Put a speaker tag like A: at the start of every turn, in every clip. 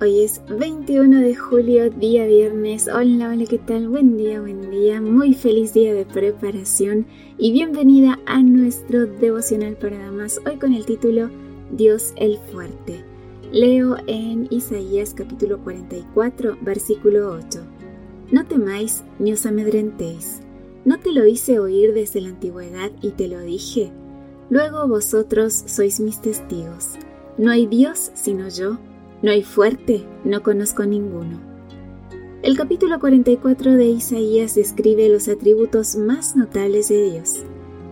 A: Hoy es 21 de julio, día viernes. Hola, hola, ¿qué tal? Buen día, buen día. Muy feliz día de preparación y bienvenida a nuestro devocional para damas. Hoy con el título Dios el fuerte. Leo en Isaías capítulo 44, versículo 8. No temáis ni os amedrentéis. ¿No te lo hice oír desde la antigüedad y te lo dije? Luego vosotros sois mis testigos. No hay Dios sino yo no hay fuerte, no conozco ninguno. El capítulo 44 de Isaías describe los atributos más notables de Dios.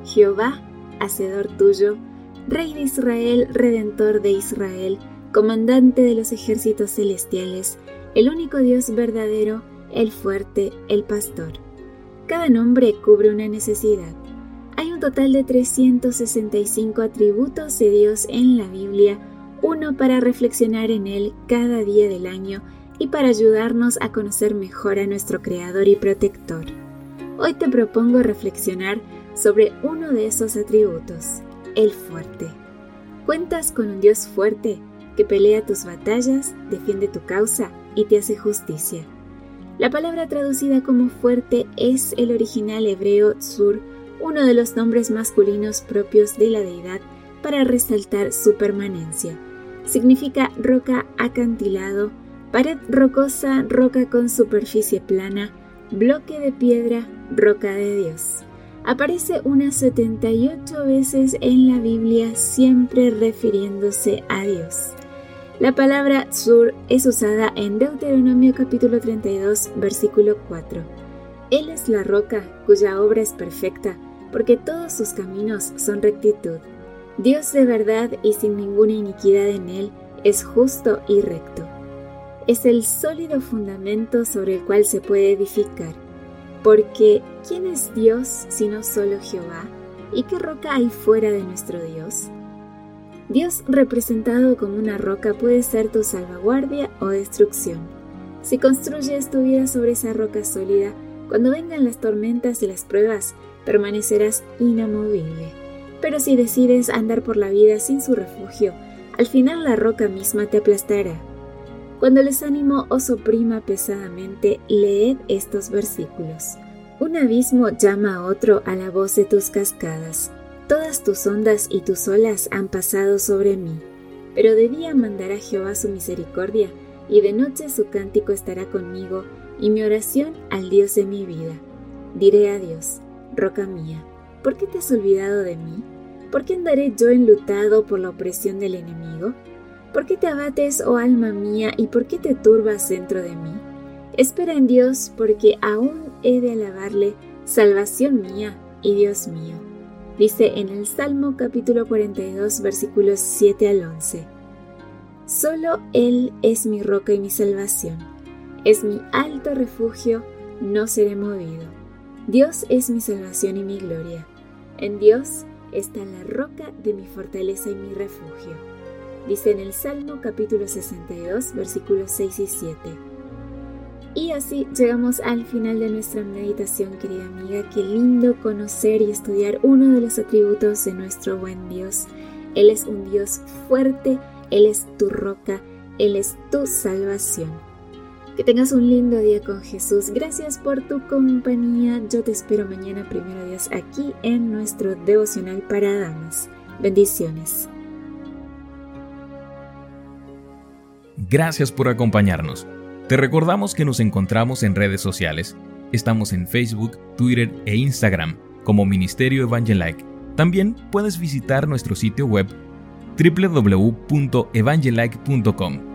A: Jehová, hacedor tuyo, Rey de Israel, Redentor de Israel, comandante de los ejércitos celestiales, el único Dios verdadero, el fuerte, el pastor. Cada nombre cubre una necesidad. Hay un total de 365 atributos de Dios en la Biblia uno para reflexionar en él cada día del año y para ayudarnos a conocer mejor a nuestro Creador y Protector. Hoy te propongo reflexionar sobre uno de esos atributos, el fuerte. Cuentas con un Dios fuerte que pelea tus batallas, defiende tu causa y te hace justicia. La palabra traducida como fuerte es el original hebreo tzur, uno de los nombres masculinos propios de la deidad para resaltar su permanencia significa roca acantilado, pared rocosa, roca con superficie plana, bloque de piedra, roca de Dios. Aparece unas 78 veces en la Biblia siempre refiriéndose a Dios. La palabra sur es usada en Deuteronomio capítulo 32 versículo 4. Él es la roca cuya obra es perfecta, porque todos sus caminos son rectitud. Dios de verdad y sin ninguna iniquidad en él es justo y recto. Es el sólido fundamento sobre el cual se puede edificar. Porque, ¿quién es Dios sino solo Jehová? ¿Y qué roca hay fuera de nuestro Dios? Dios representado como una roca puede ser tu salvaguardia o destrucción. Si construyes tu vida sobre esa roca sólida, cuando vengan las tormentas y las pruebas, permanecerás inamovible. Pero si decides andar por la vida sin su refugio, al final la roca misma te aplastará. Cuando el desánimo os oprima pesadamente, leed estos versículos. Un abismo llama a otro a la voz de tus cascadas. Todas tus ondas y tus olas han pasado sobre mí. Pero de día mandará Jehová su misericordia, y de noche su cántico estará conmigo, y mi oración al Dios de mi vida. Diré a Dios, roca mía, ¿por qué te has olvidado de mí? ¿Por qué andaré yo enlutado por la opresión del enemigo? ¿Por qué te abates, oh alma mía, y por qué te turbas dentro de mí? Espera en Dios, porque aún he de alabarle, salvación mía y Dios mío. Dice en el Salmo capítulo 42 versículos 7 al 11. Solo Él es mi roca y mi salvación. Es mi alto refugio, no seré movido. Dios es mi salvación y mi gloria. En Dios está la roca de mi fortaleza y mi refugio. Dice en el Salmo capítulo 62 versículos 6 y 7. Y así llegamos al final de nuestra meditación, querida amiga. Qué lindo conocer y estudiar uno de los atributos de nuestro buen Dios. Él es un Dios fuerte, Él es tu roca, Él es tu salvación. Que tengas un lindo día con Jesús. Gracias por tu compañía. Yo te espero mañana, primero Dios, aquí en nuestro devocional para damas. Bendiciones.
B: Gracias por acompañarnos. Te recordamos que nos encontramos en redes sociales. Estamos en Facebook, Twitter e Instagram como Ministerio Evangelike. También puedes visitar nuestro sitio web www.evangelike.com